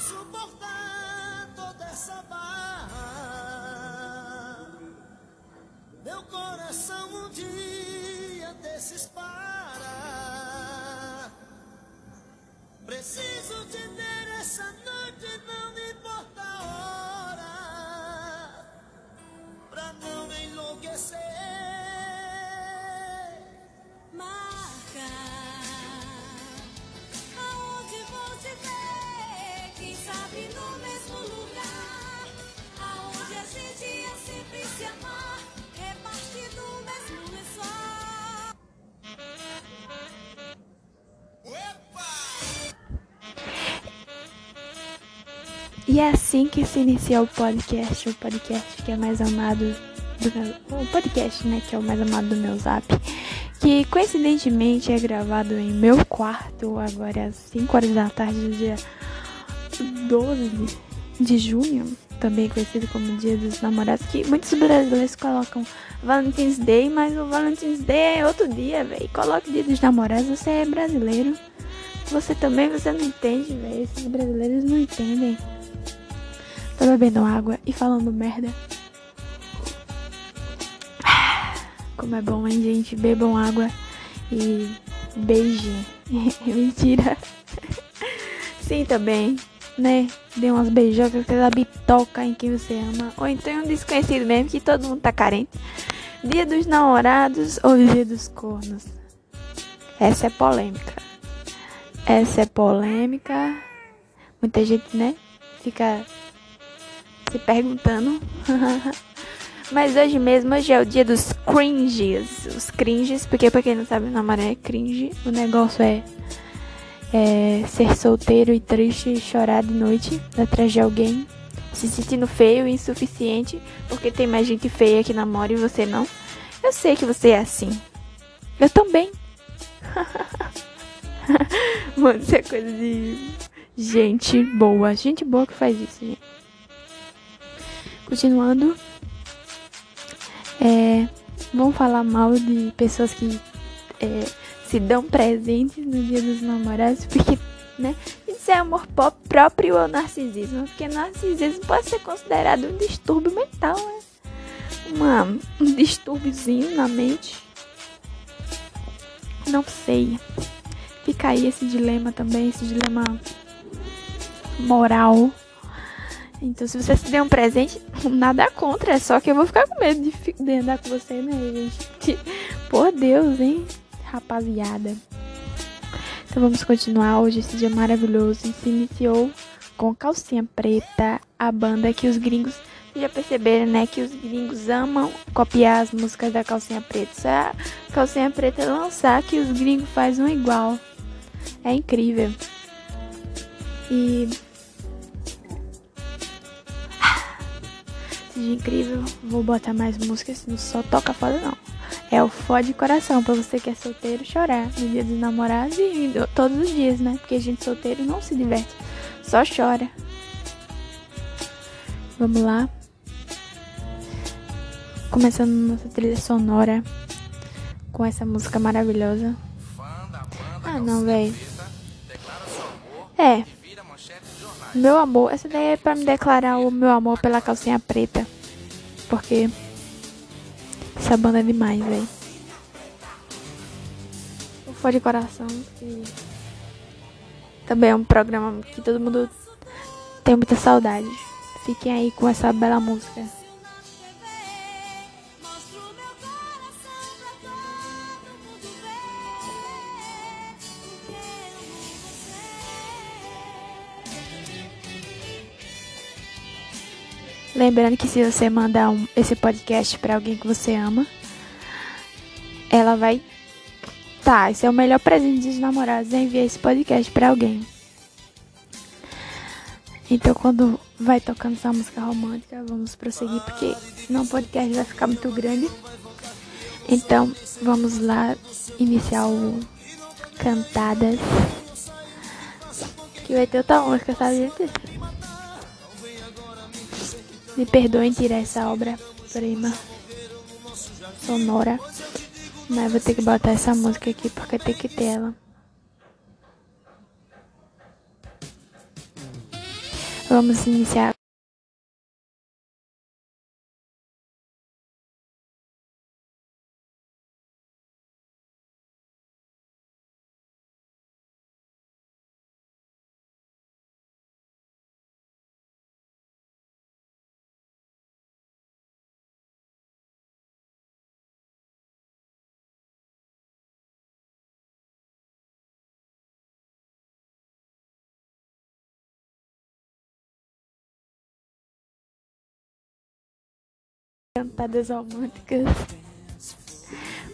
suportar toda essa barra. Meu coração um dia desses E é assim que se inicia o podcast, o podcast que é mais amado do meu, o podcast, né, que é o mais amado do meu Zap, que coincidentemente é gravado em meu quarto agora às 5 horas da tarde do dia 12 de junho, também conhecido como Dia dos Namorados, que muitos brasileiros colocam Valentine's Day, mas o Valentine's Day é outro dia, velho. Coloca o Dia dos Namorados, você é brasileiro. Você também, você não entende, velho. Esses brasileiros não entendem. Tô bebendo água e falando merda. Como é bom, hein, gente? Bebam água e beijem. Mentira. Sim, também, né? Dê umas beijocas, aquela bitoca em quem você ama. Ou então em um desconhecido mesmo, que todo mundo tá carente. Dia dos namorados ou dia dos cornos? Essa é polêmica. Essa é polêmica. Muita gente, né? Fica se perguntando. Mas hoje mesmo, hoje é o dia dos cringes. Os cringes, porque pra quem não sabe, namorar é cringe. O negócio é, é ser solteiro e triste e chorar de noite atrás de alguém. Se sentindo feio e insuficiente, porque tem mais gente feia que namora e você não. Eu sei que você é assim. Eu também. Mano, isso é coisa de gente boa. Gente boa que faz isso, gente. Continuando. É, vamos falar mal de pessoas que é, se dão presentes no dia dos namorados, porque, né? Isso é amor próprio ou narcisismo? Porque narcisismo pode ser considerado um distúrbio mental, né? Uma, um distúrbiozinho na mente. Não sei. Fica aí esse dilema também, esse dilema moral. Então, se você se der um presente, nada contra, é só que eu vou ficar com medo de, de andar com você, né, gente? Por Deus, hein, rapaziada. Então, vamos continuar hoje, esse dia maravilhoso. Se iniciou com Calcinha Preta, a banda que os gringos. Já perceberam, né, que os gringos amam copiar as músicas da Calcinha Preta. Se a Calcinha Preta lançar, que os gringos fazem um igual. É incrível. E Seja incrível, vou botar mais músicas, não só toca foda não. É o fode coração pra você que é solteiro chorar no dia dos namorados e todos os dias, né? Porque gente solteiro não se diverte, só chora. Vamos lá. Começando nossa trilha sonora com essa música maravilhosa. Ah, não, velho. É, meu amor, essa daí é pra me declarar o meu amor pela calcinha preta. Porque essa banda é demais, velho. O For de Coração e também é um programa que todo mundo tem muita saudade. Fiquem aí com essa bela música. Lembrando que se você mandar um- esse podcast pra alguém que você ama, ela vai. Tá, esse é o melhor presente dos namorados, é enviar esse podcast pra alguém. Então, quando vai tocando essa música romântica, vamos prosseguir, porque senão o podcast vai ficar muito grande. Então, vamos lá iniciar o Cantadas. Que vai ter outra música, sabe, gente? Me perdoem tirar essa obra-prima sonora. Mas vou ter que botar essa música aqui porque tem que ter ela. Vamos iniciar. Cantadas românticas.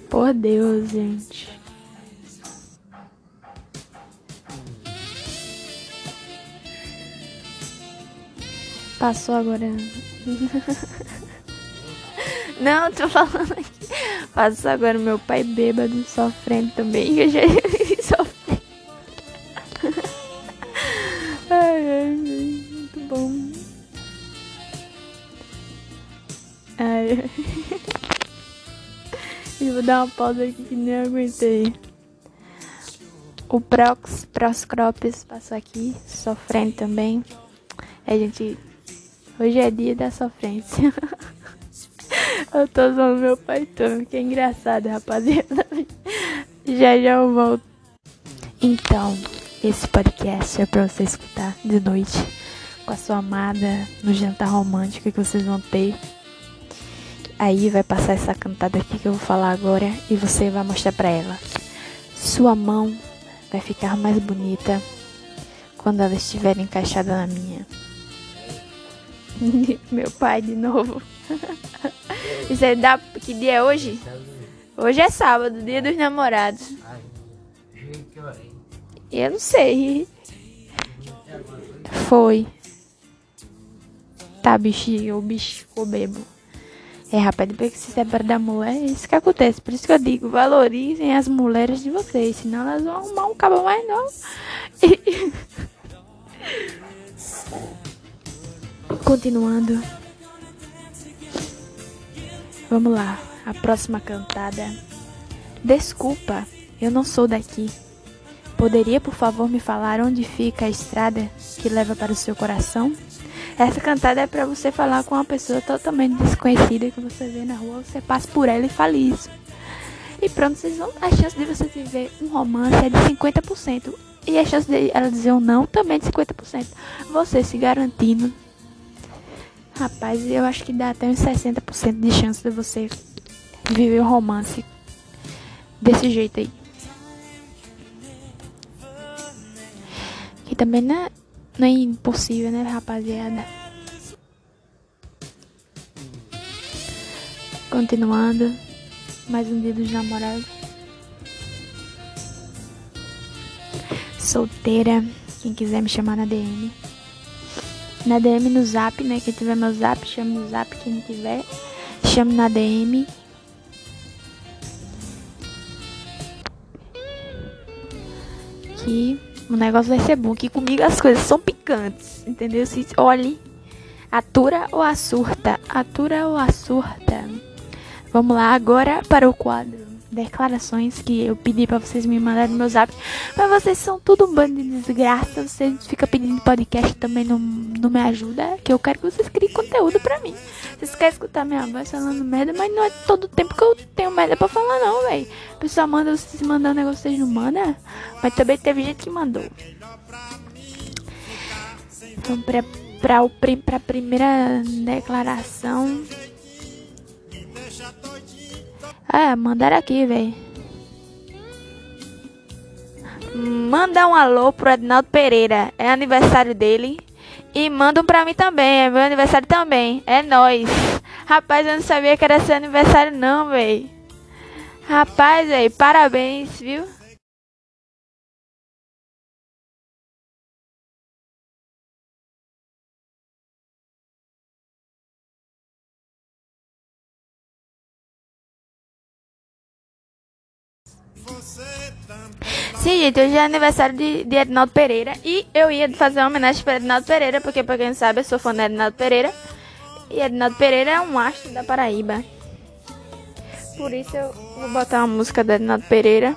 Por Deus, gente. Passou agora. Não, tô falando aqui. Passou agora meu pai bêbado sofrendo também. Eu já Eu vou dar uma pausa aqui que nem aguentei. O Prox, Proscropes passou aqui, sofrendo também. A gente. Hoje é dia da sofrência. eu tô usando meu pai todo, que é engraçado, rapaziada. Já já eu volto. Então, esse podcast é pra você escutar de noite com a sua amada no jantar romântico que vocês vão ter. Aí vai passar essa cantada aqui que eu vou falar agora e você vai mostrar pra ela. Sua mão vai ficar mais bonita quando ela estiver encaixada na minha. Meu pai de novo. Isso é da que dia é hoje? Hoje é sábado, dia dos namorados. Eu não sei. Foi. Tá, bichinho, o bicho ficou bebo. É, rapaz, depois que se separa da mulher, é isso que acontece. Por isso que eu digo, valorizem as mulheres de vocês, senão elas vão arrumar um cabo mais novo. Continuando. Vamos lá, a próxima cantada. Desculpa, eu não sou daqui. Poderia, por favor, me falar onde fica a estrada que leva para o seu coração? Essa cantada é para você falar com uma pessoa totalmente desconhecida que você vê na rua, você passa por ela e fala isso. E pronto, vocês vão, a chance de você viver um romance é de 50%. E a chance de ela dizer um não também é de 50%. Você se garantindo. Rapaz, eu acho que dá até uns 60% de chance de você viver um romance desse jeito aí. Que também não é, não é impossível, né, rapaziada? Continuando. Mais um dia dos namorados. Solteira. Quem quiser me chamar na DM. Na DM no zap, né? Quem tiver meu zap, chame no zap. Quem não tiver, chame na DM. Que o negócio vai ser bom. Que comigo as coisas são picantes. Entendeu? Se olhe. Atura ou assurta? Atura ou assurta? Vamos lá agora para o quadro declarações que eu pedi para vocês me mandarem no meu zap. Mas vocês são tudo um bando de desgraça. Vocês ficam pedindo podcast também não, não me ajuda. Que eu quero que vocês criem conteúdo pra mim. Vocês querem escutar minha voz falando merda, mas não é todo tempo que eu tenho merda pra falar, não, velho. O pessoal manda vocês mandar um negócio, vocês não mandam. Mas também teve gente que mandou. Então, pra, pra, o, pra primeira declaração. Ah, mandaram aqui, velho. Manda um alô pro Ednaldo Pereira. É aniversário dele. E mandam pra mim também. É meu aniversário também. É nóis. Rapaz, eu não sabia que era seu aniversário, não, velho. Rapaz, velho, parabéns, viu? Sim, gente, hoje é aniversário de, de Ednaldo Pereira e eu ia fazer uma homenagem para Ednaldo Pereira, porque pra quem não sabe, eu sou fã de Ednaldo Pereira. E Ednaldo Pereira é um astro da Paraíba. Por isso eu vou botar uma música do Ednaldo Pereira.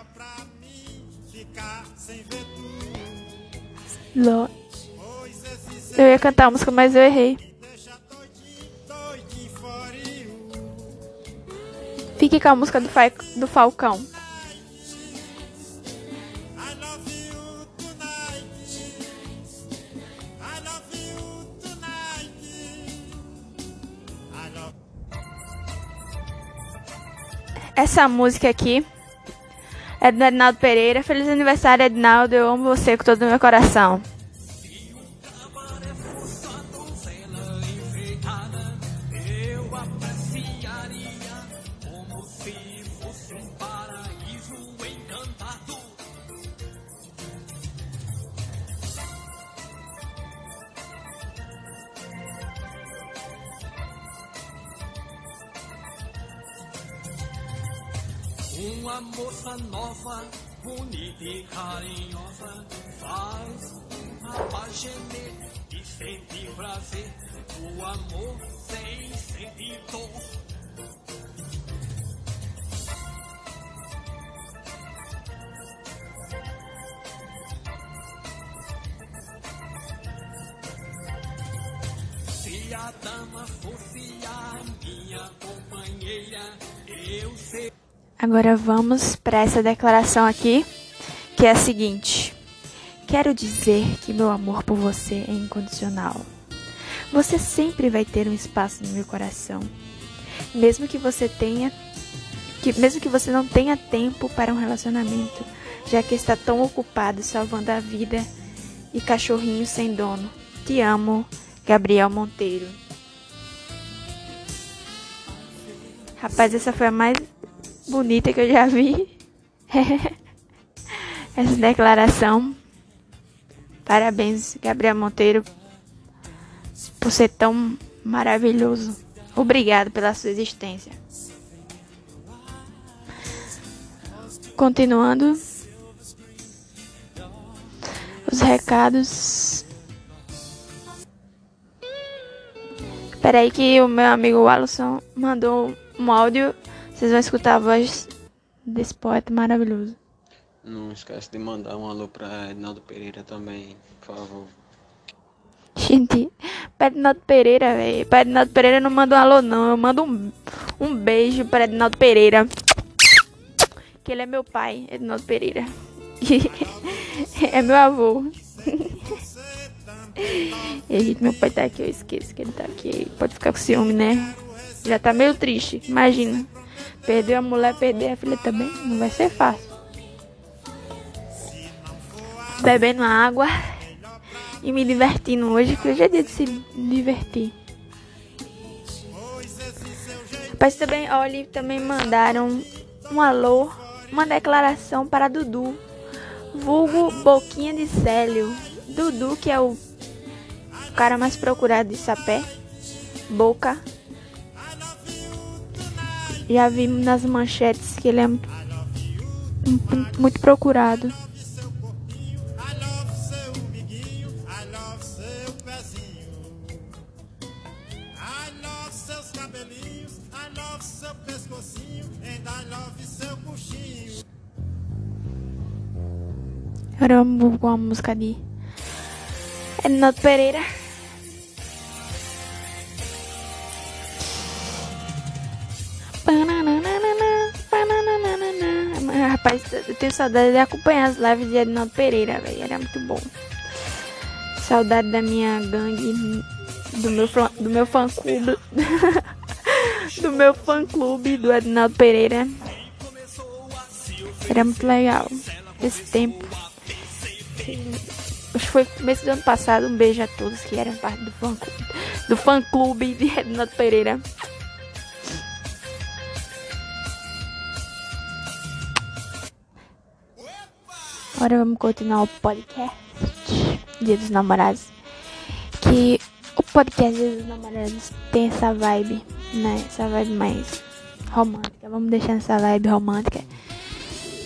Lo... Eu ia cantar a música, mas eu errei. Fique com a música do, Fa do Falcão. Essa música aqui é do Ednaldo Pereira. Feliz aniversário, Ednaldo. Eu amo você com todo o meu coração. Uma moça nova, bonita e carinhosa, faz um rapaz gemer e sentir prazer. O amor sem sentir dor. Se a dama fosse a minha companheira, eu sei. Agora vamos para essa declaração aqui, que é a seguinte: Quero dizer que meu amor por você é incondicional. Você sempre vai ter um espaço no meu coração, mesmo que você tenha que mesmo que você não tenha tempo para um relacionamento, já que está tão ocupado salvando a vida e cachorrinho sem dono. Te amo, Gabriel Monteiro. Rapaz, essa foi a mais bonita que eu já vi. Essa declaração. Parabéns, Gabriel Monteiro, por ser tão maravilhoso. Obrigado pela sua existência. Continuando. Os recados. Peraí que o meu amigo Alisson mandou um áudio vocês vão escutar a voz desse poeta maravilhoso. Não esquece de mandar um alô pra Ednaldo Pereira também, por favor. Gente, pra Ednaldo Pereira, velho. Pra Ednaldo Pereira não manda um alô, não. Eu mando um, um beijo pra Ednaldo Pereira. Que ele é meu pai, Ednaldo Pereira. é meu avô. e, gente, meu pai tá aqui, eu esqueço que ele tá aqui. Pode ficar com ciúme, né? Já tá meio triste, imagina. Perder a mulher, perder a filha também, não vai ser fácil. Bebendo água e me divertindo hoje, que hoje é dia de se divertir. Rapaz, também, olha, também mandaram um alô, uma declaração para Dudu, vulgo Boquinha de Célio. Dudu, que é o cara mais procurado de sapé, Boca já vi nas manchetes que ele é muito procurado. Agora vamos com a música de Renato Pereira. Rapaz, eu tenho saudade de acompanhar as lives de Edinaldo Pereira, velho. Era muito bom. Saudade da minha gangue, do meu, do meu fã clube. do meu fã clube do Edinaldo Pereira. Era muito legal. Esse tempo. Acho que foi começo do ano passado. Um beijo a todos que eram parte do fã clube, do fã clube de Edinaldo Pereira. Agora vamos continuar o podcast Dia dos Namorados. Que o podcast Dia dos Namorados tem essa vibe, né? Essa vibe mais romântica. Vamos deixar essa vibe romântica.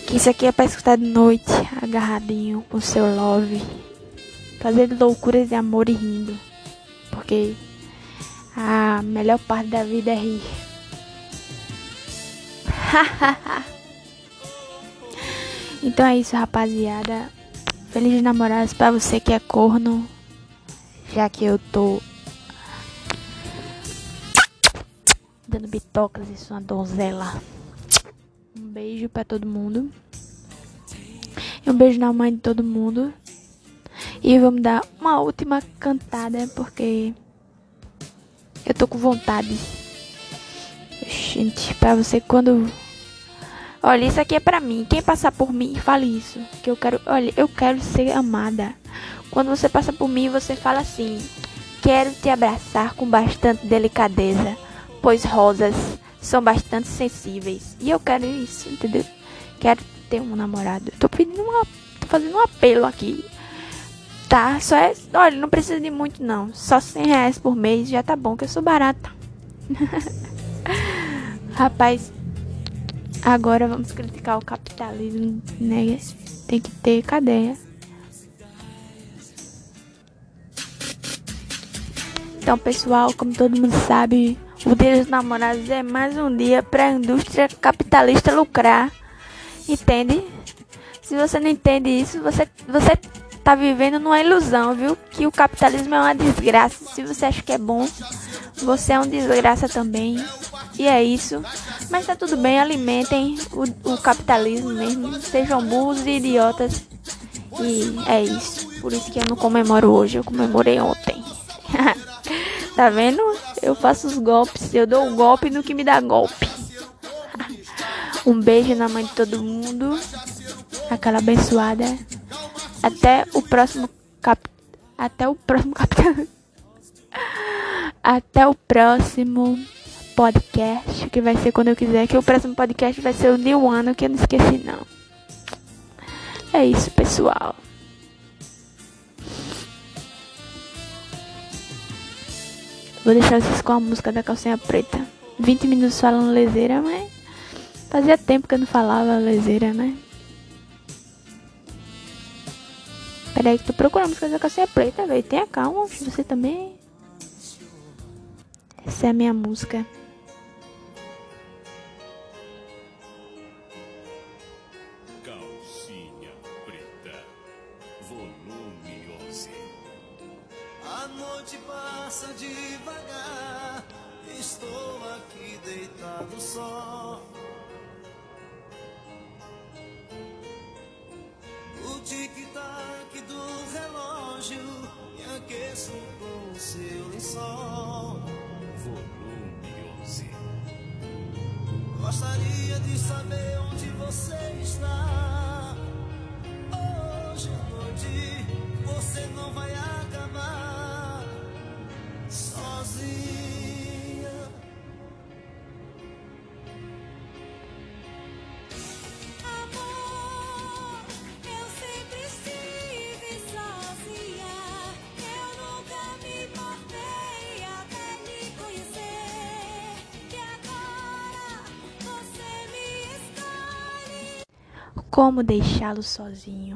Que isso aqui é pra escutar de noite, agarradinho com seu love. Fazendo loucuras de amor e rindo. Porque a melhor parte da vida é rir. Hahaha. Então é isso, rapaziada. Feliz namorados pra você que é corno. Já que eu tô dando bitocas e sou uma donzela. Um beijo pra todo mundo. E um beijo na mãe de todo mundo. E vamos dar uma última cantada porque eu tô com vontade. Gente, pra você quando. Olha, isso aqui é pra mim. Quem passar por mim, fale isso. Que eu quero. Olha, eu quero ser amada. Quando você passa por mim, você fala assim: Quero te abraçar com bastante delicadeza, pois rosas são bastante sensíveis. E eu quero isso, entendeu? Quero ter um namorado. Tô pedindo uma. Tô fazendo um apelo aqui. Tá? Só é. Olha, não precisa de muito, não. Só 100 reais por mês já tá bom, que eu sou barata. Rapaz, agora vamos criticar o capitalismo, né? Tem que ter cadeia. Então, pessoal, como todo mundo sabe, o Dia dos Namorados é mais um dia para a indústria capitalista lucrar. Entende? Se você não entende isso, você, você tá vivendo numa ilusão, viu? Que o capitalismo é uma desgraça. Se você acha que é bom, você é um desgraça também. E é isso. Mas tá tudo bem, alimentem o, o capitalismo mesmo. Sejam burros e idiotas. E é isso. Por isso que eu não comemoro hoje, eu comemorei ontem. tá vendo? Eu faço os golpes. Eu dou o um golpe no que me dá golpe. um beijo na mãe de todo mundo. Aquela abençoada. Até o próximo cap... Até o próximo capítulo. Até o próximo podcast, que vai ser quando eu quiser. Que o próximo podcast vai ser o New Ano, que eu não esqueci não. É isso, pessoal. Vou deixar vocês com a música da calcinha preta. 20 minutos falando lezeira, mas fazia tempo que eu não falava lezeira, né? Peraí que tô procurando a música da calcinha preta, velho. Tenha calma, você também. Essa é a minha música. Sunday. Como deixá-lo sozinho?